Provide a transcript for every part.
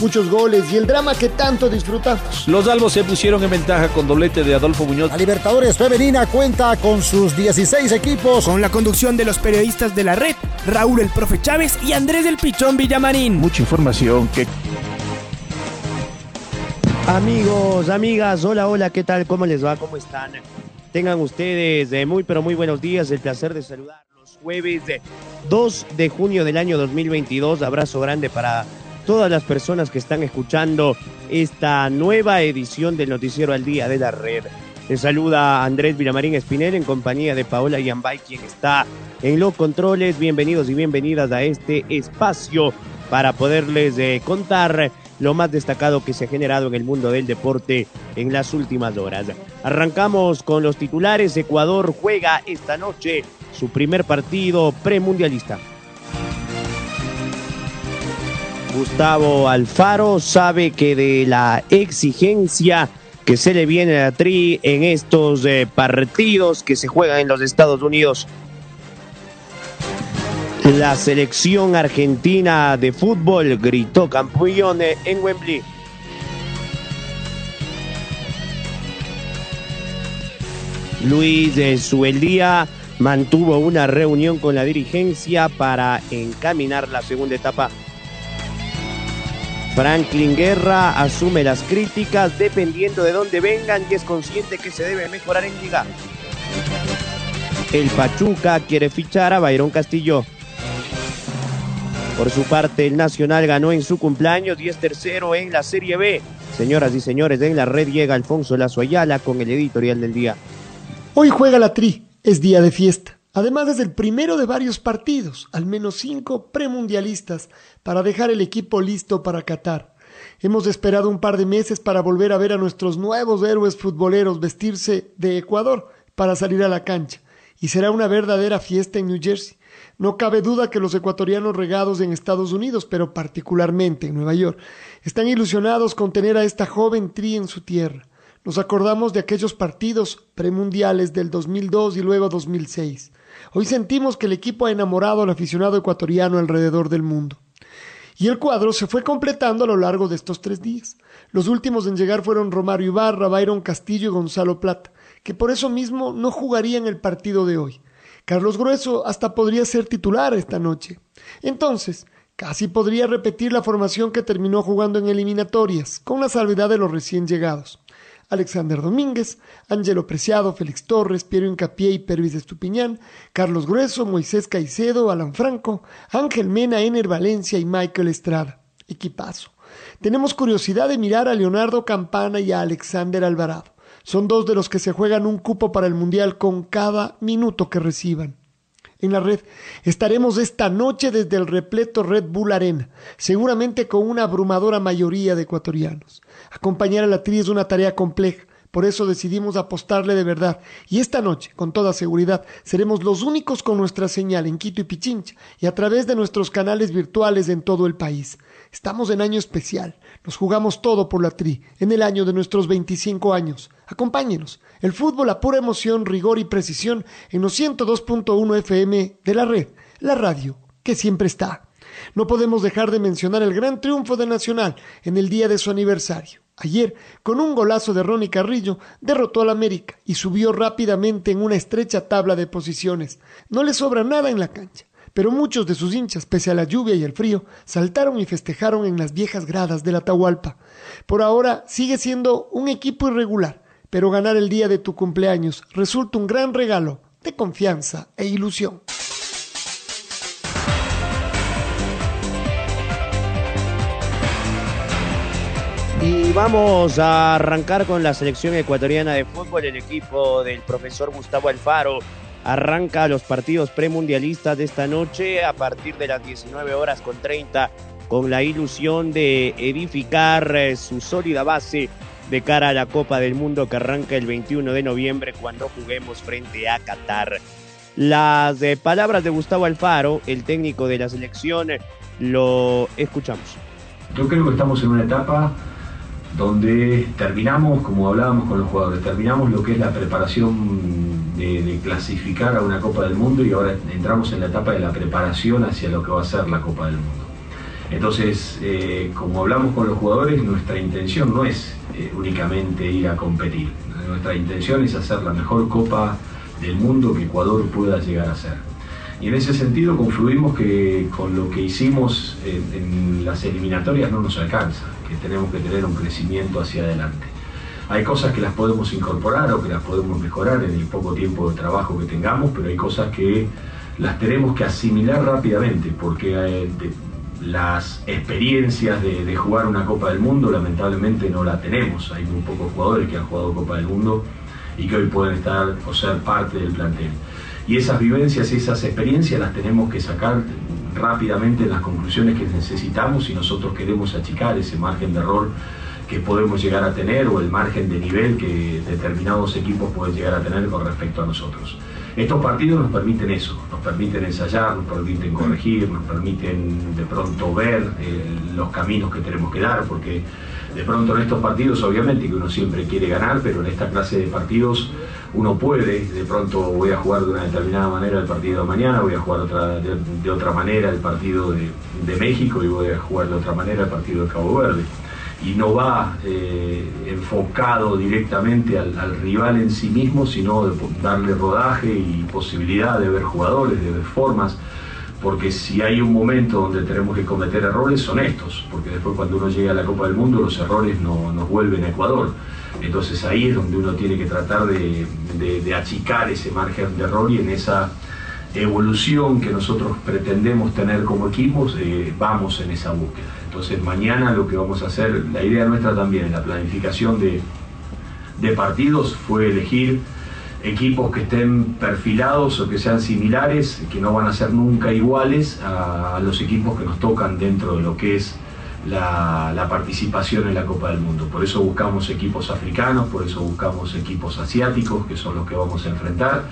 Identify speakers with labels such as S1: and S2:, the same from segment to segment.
S1: muchos goles y el drama que tanto disfrutamos.
S2: Los albos se pusieron en ventaja con doblete de Adolfo Muñoz.
S3: La Libertadores Femenina cuenta con sus 16 equipos.
S4: Con la conducción de los periodistas de la red, Raúl el Profe Chávez y Andrés del Pichón Villamarín.
S2: Mucha información que...
S5: Amigos, amigas, hola, hola, ¿qué tal? ¿Cómo les va? ¿Cómo están? Tengan ustedes de muy, pero muy buenos días. El placer de saludarlos jueves 2 de junio del año 2022. Abrazo grande para todas las personas que están escuchando esta nueva edición del Noticiero al Día de la Red. Les saluda Andrés Vilamarín Espinel en compañía de Paola Yambay, quien está en los controles. Bienvenidos y bienvenidas a este espacio para poderles eh, contar lo más destacado que se ha generado en el mundo del deporte en las últimas horas. Arrancamos con los titulares. Ecuador juega esta noche su primer partido premundialista. Gustavo Alfaro sabe que de la exigencia que se le viene a Tri en estos eh, partidos que se juegan en los Estados Unidos. La selección argentina de fútbol gritó campeón en Wembley. Luis de Sueldía mantuvo una reunión con la dirigencia para encaminar la segunda etapa Franklin Guerra asume las críticas dependiendo de dónde vengan y es consciente que se debe mejorar en liga. El Pachuca quiere fichar a Bayron Castillo. Por su parte, el Nacional ganó en su cumpleaños y es tercero en la Serie B. Señoras y señores, en la red llega Alfonso Lazo Ayala con el editorial del día.
S1: Hoy juega la Tri, es día de fiesta. Además es el primero de varios partidos, al menos cinco premundialistas, para dejar el equipo listo para Qatar. Hemos esperado un par de meses para volver a ver a nuestros nuevos héroes futboleros vestirse de Ecuador para salir a la cancha, y será una verdadera fiesta en New Jersey. No cabe duda que los ecuatorianos regados en Estados Unidos, pero particularmente en Nueva York, están ilusionados con tener a esta joven tri en su tierra. Nos acordamos de aquellos partidos premundiales del 2002 y luego 2006. Hoy sentimos que el equipo ha enamorado al aficionado ecuatoriano alrededor del mundo. Y el cuadro se fue completando a lo largo de estos tres días. Los últimos en llegar fueron Romario Ibarra, Byron Castillo y Gonzalo Plata, que por eso mismo no jugarían el partido de hoy. Carlos Grueso hasta podría ser titular esta noche. Entonces, casi podría repetir la formación que terminó jugando en eliminatorias, con la salvedad de los recién llegados. Alexander Domínguez, Ángelo Preciado, Félix Torres, Piero Incapié y Pervis Estupiñán, Carlos Grueso, Moisés Caicedo, Alan Franco, Ángel Mena, Ener Valencia y Michael Estrada. Equipazo. Tenemos curiosidad de mirar a Leonardo Campana y a Alexander Alvarado. Son dos de los que se juegan un cupo para el Mundial con cada minuto que reciban en la red. Estaremos esta noche desde el repleto Red Bull Arena, seguramente con una abrumadora mayoría de ecuatorianos. Acompañar a la tri es una tarea compleja, por eso decidimos apostarle de verdad. Y esta noche, con toda seguridad, seremos los únicos con nuestra señal en Quito y Pichincha y a través de nuestros canales virtuales en todo el país. Estamos en año especial. Nos jugamos todo por la tri, en el año de nuestros 25 años. Acompáñenos. El fútbol a pura emoción, rigor y precisión en los 102.1 FM de la red, la radio, que siempre está. No podemos dejar de mencionar el gran triunfo de Nacional en el día de su aniversario. Ayer, con un golazo de Ronnie Carrillo, derrotó al América y subió rápidamente en una estrecha tabla de posiciones. No le sobra nada en la cancha, pero muchos de sus hinchas, pese a la lluvia y el frío, saltaron y festejaron en las viejas gradas de la Atahualpa. Por ahora sigue siendo un equipo irregular, pero ganar el día de tu cumpleaños resulta un gran regalo de confianza e ilusión.
S5: Y vamos a arrancar con la selección ecuatoriana de fútbol. El equipo del profesor Gustavo Alfaro arranca los partidos premundialistas de esta noche a partir de las 19 horas con 30 con la ilusión de edificar eh, su sólida base de cara a la Copa del Mundo que arranca el 21 de noviembre cuando juguemos frente a Qatar. Las eh, palabras de Gustavo Alfaro, el técnico de la selección, lo escuchamos.
S6: Yo creo que estamos en una etapa donde terminamos, como hablábamos con los jugadores, terminamos lo que es la preparación de, clasificar a una Copa del Mundo y ahora entramos en la etapa de la preparación hacia lo que va a ser la Copa del Mundo. Entonces, eh, como hablamos con los jugadores, nuestra intención no es eh, únicamente ir a competir, nuestra intención es hacer la mejor Copa del Mundo que Ecuador pueda llegar a ser. Y en ese sentido confluimos que con lo que hicimos en, las eliminatorias no nos alcanza, que tenemos que tener un crecimiento hacia adelante. Hay cosas que las podemos incorporar o que las podemos mejorar en el poco tiempo de trabajo que tengamos, pero hay cosas que las tenemos que asimilar rápidamente, porque eh, las experiencias de, de, jugar una Copa del Mundo lamentablemente no la tenemos. Hay muy pocos jugadores que han jugado Copa del Mundo y que hoy pueden estar o ser parte del plantel. Y esas vivencias y esas experiencias las tenemos que sacar rápidamente en las conclusiones que necesitamos si nosotros queremos achicar ese margen de error que podemos llegar a tener o el margen de nivel que determinados equipos pueden llegar a tener con respecto a nosotros. Estos partidos nos permiten eso, nos permiten ensayar, nos permiten corregir, nos permiten de pronto ver eh, los caminos que tenemos que dar, porque de pronto en estos partidos obviamente que uno siempre quiere ganar, pero en esta clase de partidos uno puede, de pronto voy a jugar de una determinada manera el partido de mañana, voy a jugar de, otra manera el partido de, México y voy a jugar de otra manera el partido de Cabo Verde. Y no va eh, enfocado directamente al, al, rival en sí mismo, sino de darle rodaje y posibilidad de ver jugadores, de ver formas porque si hay un momento donde tenemos que cometer errores son estos, porque después cuando uno llega a la Copa del Mundo los errores no, nos vuelven a Ecuador. Entonces ahí es donde uno tiene que tratar de, achicar ese margen de error y en esa evolución que nosotros pretendemos tener como equipos, eh, vamos en esa búsqueda. Entonces mañana lo que vamos a hacer, la idea nuestra también en la planificación de, de partidos fue elegir equipos que estén perfilados o que sean similares, que no van a ser nunca iguales a, los equipos que nos tocan dentro de lo que es la, participación en la Copa del Mundo. Por eso buscamos equipos africanos, por eso buscamos equipos asiáticos, que son los que vamos a enfrentar.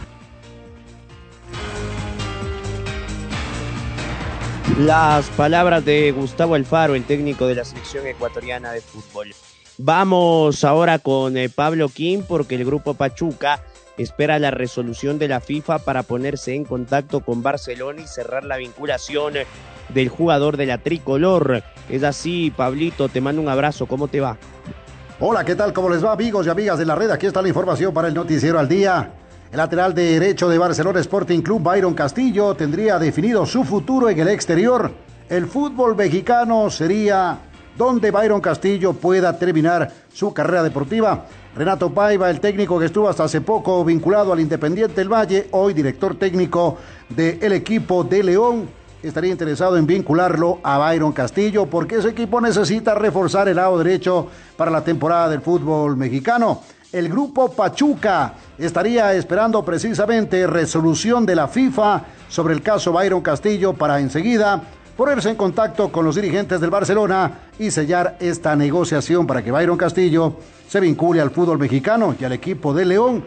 S5: Las palabras de Gustavo Alfaro, el técnico de la selección ecuatoriana de fútbol. Vamos ahora con eh, Pablo Kim porque el grupo Pachuca espera la resolución de la FIFA para ponerse en contacto con Barcelona y cerrar la vinculación del jugador de la tricolor. Es así, Pablito, te mando un abrazo, ¿cómo te va?
S3: Hola, ¿qué tal? ¿Cómo les va, amigos y amigas de la red? Aquí está la información para el Noticiero al Día. El lateral derecho de Barcelona Sporting Club, Byron Castillo, tendría definido su futuro en el exterior. El fútbol mexicano sería donde Byron Castillo pueda terminar su carrera deportiva. Renato Paiva, el técnico que estuvo hasta hace poco vinculado al Independiente del Valle, hoy director técnico del equipo de León, estaría interesado en vincularlo a Byron Castillo porque ese equipo necesita reforzar el lado derecho para la temporada del fútbol mexicano. El grupo Pachuca estaría esperando precisamente resolución de la FIFA sobre el caso Byron Castillo para enseguida ponerse en contacto con los dirigentes del Barcelona y sellar esta negociación para que Byron Castillo se vincule al fútbol mexicano y al equipo de León.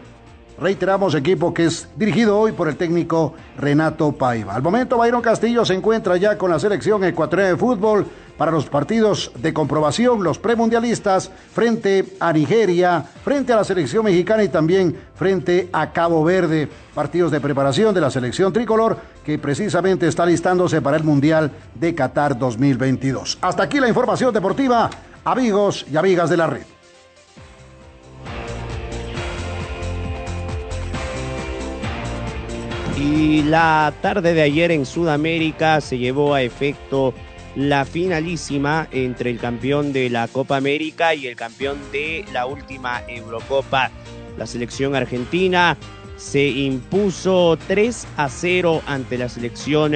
S3: Reiteramos, equipo que es dirigido hoy por el técnico Renato Paiva. Al momento, Byron Castillo se encuentra ya con la selección ecuatoriana de fútbol para los partidos de comprobación, los premundialistas, frente a Nigeria, frente a la selección mexicana y también frente a Cabo Verde. Partidos de preparación de la selección tricolor que precisamente está listándose para el Mundial de Qatar 2022. Hasta aquí la información deportiva, amigos y amigas de la red.
S5: Y la tarde de ayer en Sudamérica se llevó a efecto la finalísima entre el campeón de la Copa América y el campeón de la última Eurocopa. La selección argentina se impuso 3 a 0 ante la selección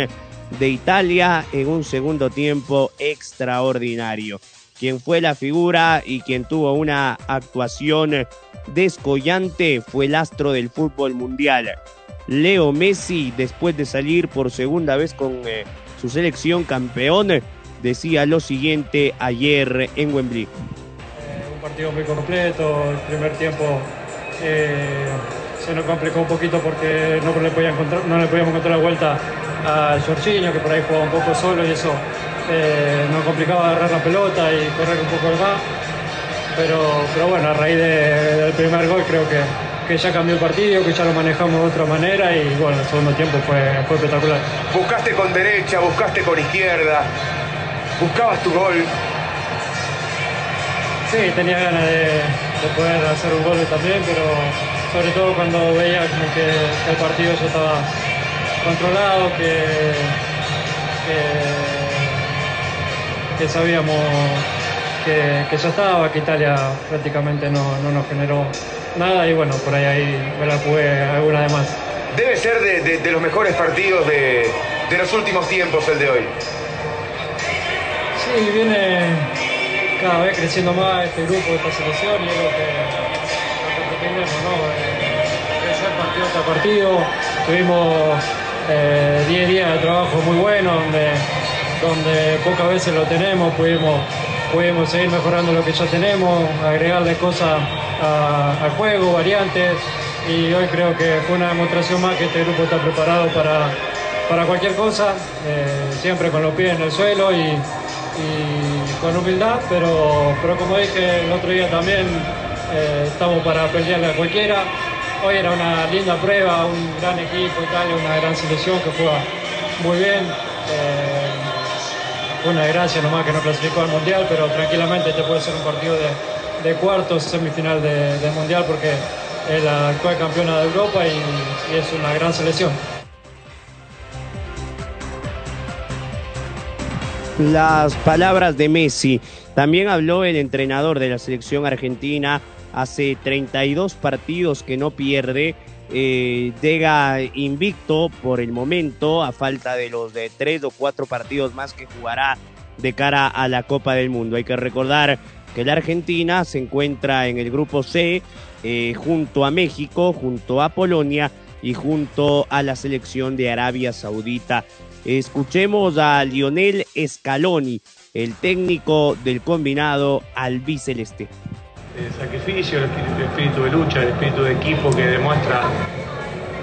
S5: de Italia en un segundo tiempo extraordinario. Quien fue la figura y quien tuvo una actuación descollante fue el astro del fútbol mundial. Leo Messi, después de salir por segunda vez con eh, su selección campeón, decía lo siguiente ayer en Wembley.
S7: Eh, un partido muy completo, el primer tiempo eh, se nos complicó un poquito porque no le, podía encontrar, no le podíamos encontrar la vuelta a Jorginho, que por ahí jugaba un poco solo y eso eh, nos complicaba agarrar la pelota y correr un poco más. Pero, pero bueno, a raíz del primer gol creo que, que ya cambió el partido, que ya lo manejamos de otra manera y bueno, el segundo tiempo fue, fue espectacular.
S8: Buscaste con derecha, buscaste con izquierda, buscabas tu gol.
S7: Sí, tenía ganas de, poder hacer un gol también, pero sobre todo cuando veía que, el partido ya estaba controlado, que, que, sabíamos que, ya estaba, que Italia prácticamente no, nos generó nada y bueno, por ahí, ahí me la jugué alguna de más.
S8: Debe ser de, los mejores partidos de, de los últimos tiempos el de hoy.
S7: Sí, viene cada vez creciendo más este grupo, esta selección y es lo que, pretendemos, ¿no? Eh, crecer partido tras partido. Tuvimos 10 eh, días de trabajo muy buenos donde, donde pocas veces lo tenemos, pudimos, pudimos seguir mejorando lo que ya tenemos, agregarle cosas al juego, variantes y hoy creo que fue una demostración más que este grupo está preparado para, para cualquier cosa, eh, siempre con los pies en el suelo y, y con humildad, pero, pero como dije el otro día también, eh, estamos para pelearle a cualquiera. Hoy era una linda prueba, un gran equipo, Italia, una gran selección que juega muy bien. Eh, una desgracia nomás que no clasificó al Mundial, pero tranquilamente este puede ser un partido de, cuartos, semifinal de, del Mundial, porque es la actual campeona de Europa y es una gran selección.
S5: las palabras de Messi. También habló el entrenador de la selección argentina hace 32 partidos que no pierde. Eh, llega invicto por el momento a falta de los de tres o cuatro partidos más que jugará de cara a la Copa del Mundo. Hay que recordar que la Argentina se encuentra en el grupo C eh, junto a México, junto a Polonia y junto a la selección de Arabia Saudita. Escuchemos a Lionel Scaloni, el técnico del combinado albiceleste.
S7: El sacrificio, el espíritu de lucha, el espíritu de equipo que demuestra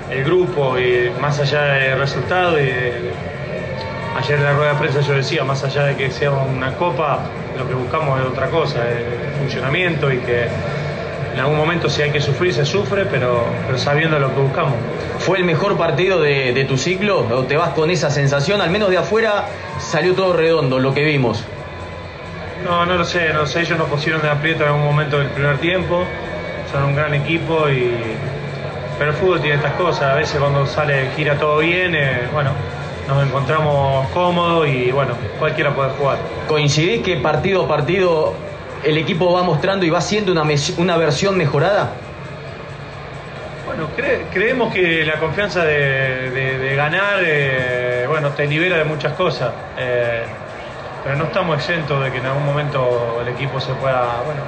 S7: el grupo, y más allá del resultado. Ayer en la rueda de prensa yo decía, más allá de que sea una copa, lo que buscamos es otra cosa, el funcionamiento y que en algún momento si hay que sufrir, se sufre, pero, pero sabiendo lo que buscamos.
S9: ¿Fue el mejor partido de, tu ciclo? ¿O te vas con esa sensación? Al menos de afuera salió todo redondo, lo que vimos.
S7: No, no lo sé, no sé, ellos nos pusieron de aprieto en algún momento del primer tiempo, son un gran equipo y... Pero el fútbol tiene estas cosas, a veces cuando sale, gira todo bien, eh, bueno, nos encontramos cómodos y bueno, cualquiera puede jugar.
S9: ¿Coincidís que partido a partido el equipo va mostrando y va siendo una, una versión mejorada?
S7: Bueno, creemos que la confianza de, ganar, eh, bueno, te libera de muchas cosas. Eh, pero no estamos exentos de que en algún momento el equipo se pueda, bueno,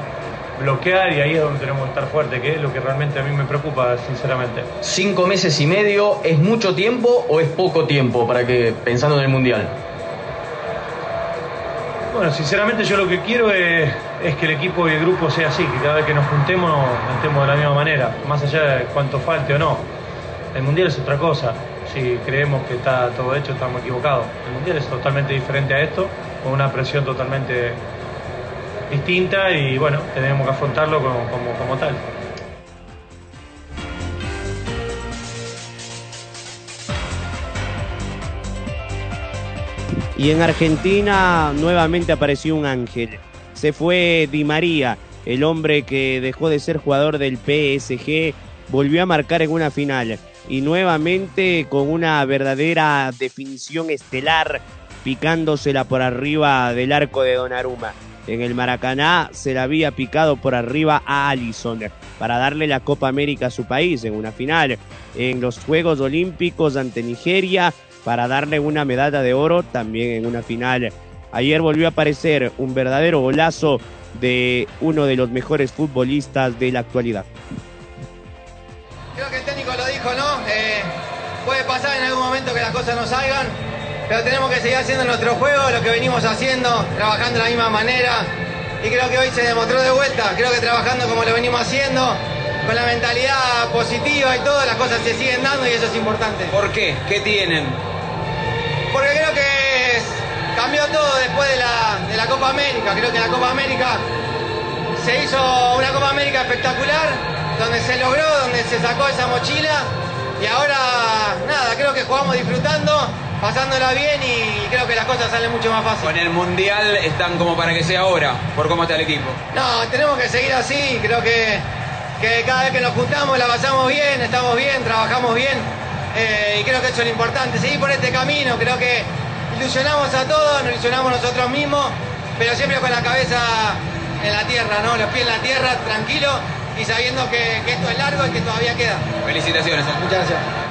S7: bloquear y ahí es donde tenemos que estar fuerte, que es lo que realmente a mí me preocupa, sinceramente.
S9: ¿Cinco meses y medio es mucho tiempo o es poco tiempo para que, pensando en el Mundial?
S7: Bueno, sinceramente yo lo que quiero es, que el equipo y el grupo sea así, que cada vez que nos juntemos nos juntemos de la misma manera, más allá de cuánto falte o no. El Mundial es otra cosa. Si creemos que está todo hecho, estamos equivocados. El Mundial es totalmente diferente a esto, con una presión totalmente distinta y bueno, tenemos que afrontarlo como, como tal.
S5: Y en Argentina nuevamente apareció un ángel. Se fue Di María, el hombre que dejó de ser jugador del PSG, volvió a marcar en una final. Y nuevamente con una verdadera definición estelar, picándosela por arriba del arco de Donnarumma. En el Maracaná se la había picado por arriba a Allison para darle la Copa América a su país en una final. En los Juegos Olímpicos ante Nigeria para darle una medalla de oro también en una final. Ayer volvió a aparecer un verdadero golazo de uno de los mejores futbolistas de la actualidad.
S10: Creo que el técnico lo dijo, ¿no? Eh, puede pasar en algún momento que las cosas no salgan, pero tenemos que seguir haciendo nuestro juego, lo que venimos haciendo, trabajando de la misma manera. Y creo que hoy se demostró de vuelta, creo que trabajando como lo venimos haciendo, con la mentalidad positiva y todo, las cosas se siguen dando y eso es importante.
S11: ¿Por qué? ¿Qué tienen?
S10: Porque creo que es- cambió todo después de la, de la Copa América. Creo que la Copa América se hizo una Copa América espectacular, donde se logró, donde se sacó esa mochila y ahora nada, creo que jugamos disfrutando, pasándola bien y creo que las cosas salen mucho más fácil.
S11: Con el Mundial están como para que sea ahora, por cómo está el equipo.
S10: No, tenemos que seguir así, creo que, que cada vez que nos juntamos la pasamos bien, estamos bien, trabajamos bien eh, y creo que eso es lo importante, seguir por este camino, creo que ilusionamos a todos, nos ilusionamos nosotros mismos, pero siempre con la cabeza en la tierra, ¿no? Los pies en la tierra, tranquilo y sabiendo que, que esto es largo y que todavía queda.
S11: Felicitaciones.
S10: Muchas gracias.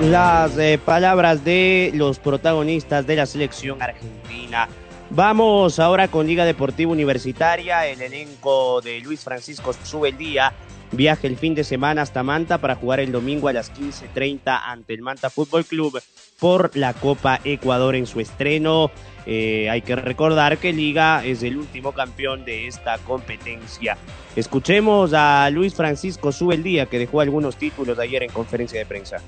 S5: Las eh, palabras de los protagonistas de la selección argentina. Vamos ahora con Liga Deportiva Universitaria. El elenco de Luis Francisco sube el día. Viaja el fin de semana hasta Manta para jugar el domingo a las 15.30 ante el Manta Fútbol Club por la Copa Ecuador en su estreno. Eh, hay que recordar que Liga es el último campeón de esta competencia. Escuchemos a Luis Francisco sube el día que dejó algunos títulos ayer en conferencia de prensa.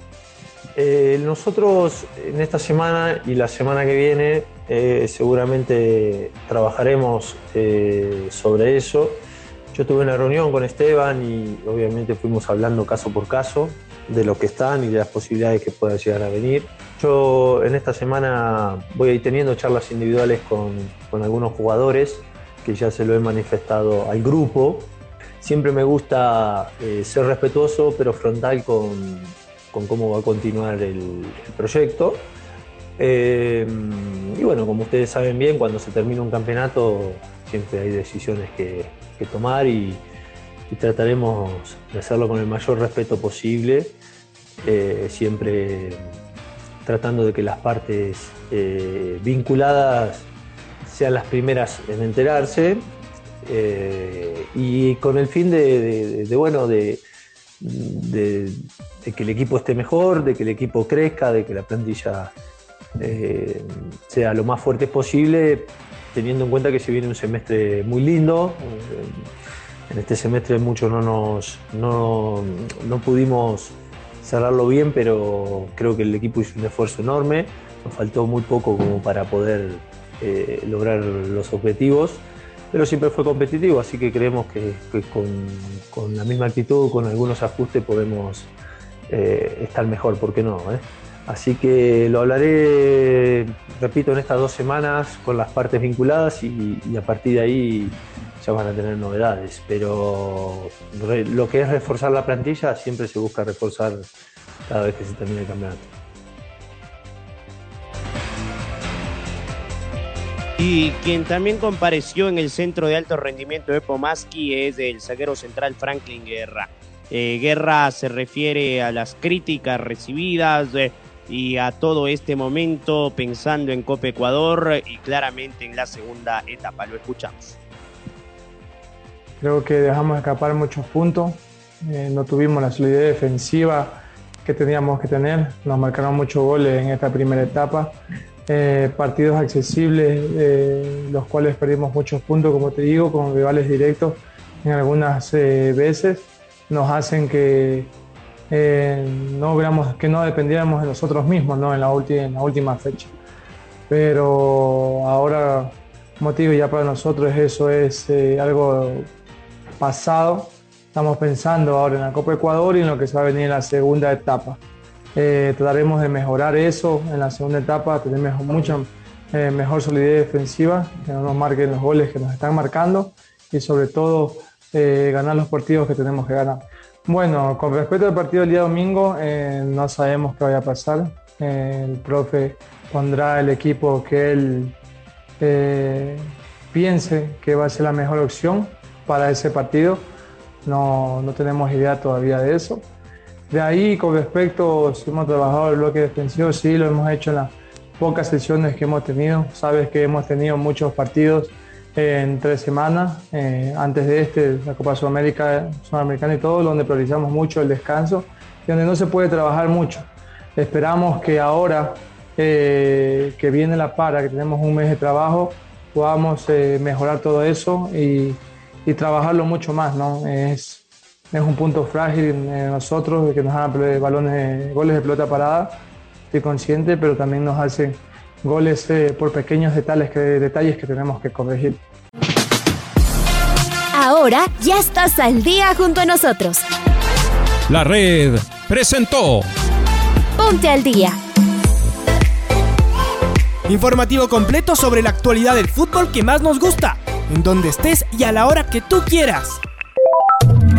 S12: Eh, nosotros en esta semana y la semana que viene eh, seguramente trabajaremos eh, sobre eso. Yo tuve una reunión con Esteban y obviamente fuimos hablando caso por caso de lo que están y de las posibilidades que puedan llegar a venir. Yo en esta semana voy a ir teniendo charlas individuales con, con algunos jugadores que ya se lo he manifestado al grupo. Siempre me gusta eh, ser respetuoso pero frontal con, con cómo va a continuar el, proyecto. Eh, y bueno, como ustedes saben bien, cuando se termina un campeonato siempre hay decisiones que, tomar y, trataremos de hacerlo con el mayor respeto posible, eh, siempre tratando de que las partes eh, vinculadas sean las primeras en enterarse y con el fin de, bueno, de, de- que el equipo esté mejor, de que el equipo crezca, de que la plantilla eh, sea lo más fuerte posible, teniendo en cuenta que se viene un semestre muy lindo. En este semestre mucho no nos no, no pudimos cerrarlo bien, pero creo que el equipo hizo un esfuerzo enorme. Nos faltó muy poco como para poder eh, lograr los objetivos, pero siempre fue competitivo, así que creemos que, con, la misma actitud, con algunos ajustes, podemos eh, estar mejor, ¿por qué no? eh? Así que lo hablaré, repito, en estas dos semanas con las partes vinculadas y, a partir de ahí ya van a tener novedades. Pero lo que es reforzar la plantilla siempre se busca reforzar cada vez que se termine el campeonato.
S5: Y quien también compareció en el centro de alto rendimiento de Pomaski es el zaguero central Franklin Guerra. Eh, Guerra se refiere a las críticas recibidas eh, y a todo este momento pensando en Copa Ecuador y claramente en la segunda etapa. Lo escuchamos.
S13: Creo que dejamos escapar muchos puntos, eh, no tuvimos la solidez defensiva que teníamos que tener, nos marcaron muchos goles en esta primera etapa, eh, partidos accesibles, eh, los cuales perdimos muchos puntos, como te digo, con rivales directos en algunas eh, veces, nos hacen que eh, no hubiéramos- que no dependiéramos de nosotros mismos ¿no? en, la en la última fecha. Pero ahora, como te digo, ya para nosotros eso es eh, algo pasado. Estamos pensando ahora en la Copa Ecuador y en lo que se va a venir en la segunda etapa. Eh, trataremos de mejorar eso en la segunda etapa, tener mejor- mucha eh, mejor solidez defensiva, que no nos marquen los goles que nos están marcando y sobre todo eh, ganar los partidos que tenemos que ganar. Bueno, con respecto al partido del día domingo, no sabemos qué vaya a pasar. El profe pondrá el equipo que él piense que va a ser la mejor opción para ese partido. No, no tenemos idea todavía de eso. De ahí, con respecto, si hemos trabajado el bloque defensivo, sí, lo hemos hecho en las pocas sesiones que hemos tenido. Sabes que hemos tenido muchos partidos en tres semanas, eh, antes de este, la Copa Sudamérica, Sudamericana y todo, donde priorizamos mucho el descanso y donde no se puede trabajar mucho. Esperamos que ahora eh, que viene la para, que tenemos un mes de trabajo, podamos eh, mejorar todo eso y,
S6: y trabajarlo mucho más, ¿no? Es, es un punto frágil en nosotros que nos hagan balones, goles de pelota parada, estoy consciente, pero también nos hacen goles eh, por pequeños detalles que, detalles que tenemos que corregir.
S14: Ahora ya estás al día junto a nosotros.
S15: La red presentó
S14: Ponte al día.
S4: Informativo completo sobre la actualidad del fútbol que más nos gusta, en donde estés y a la hora que tú quieras.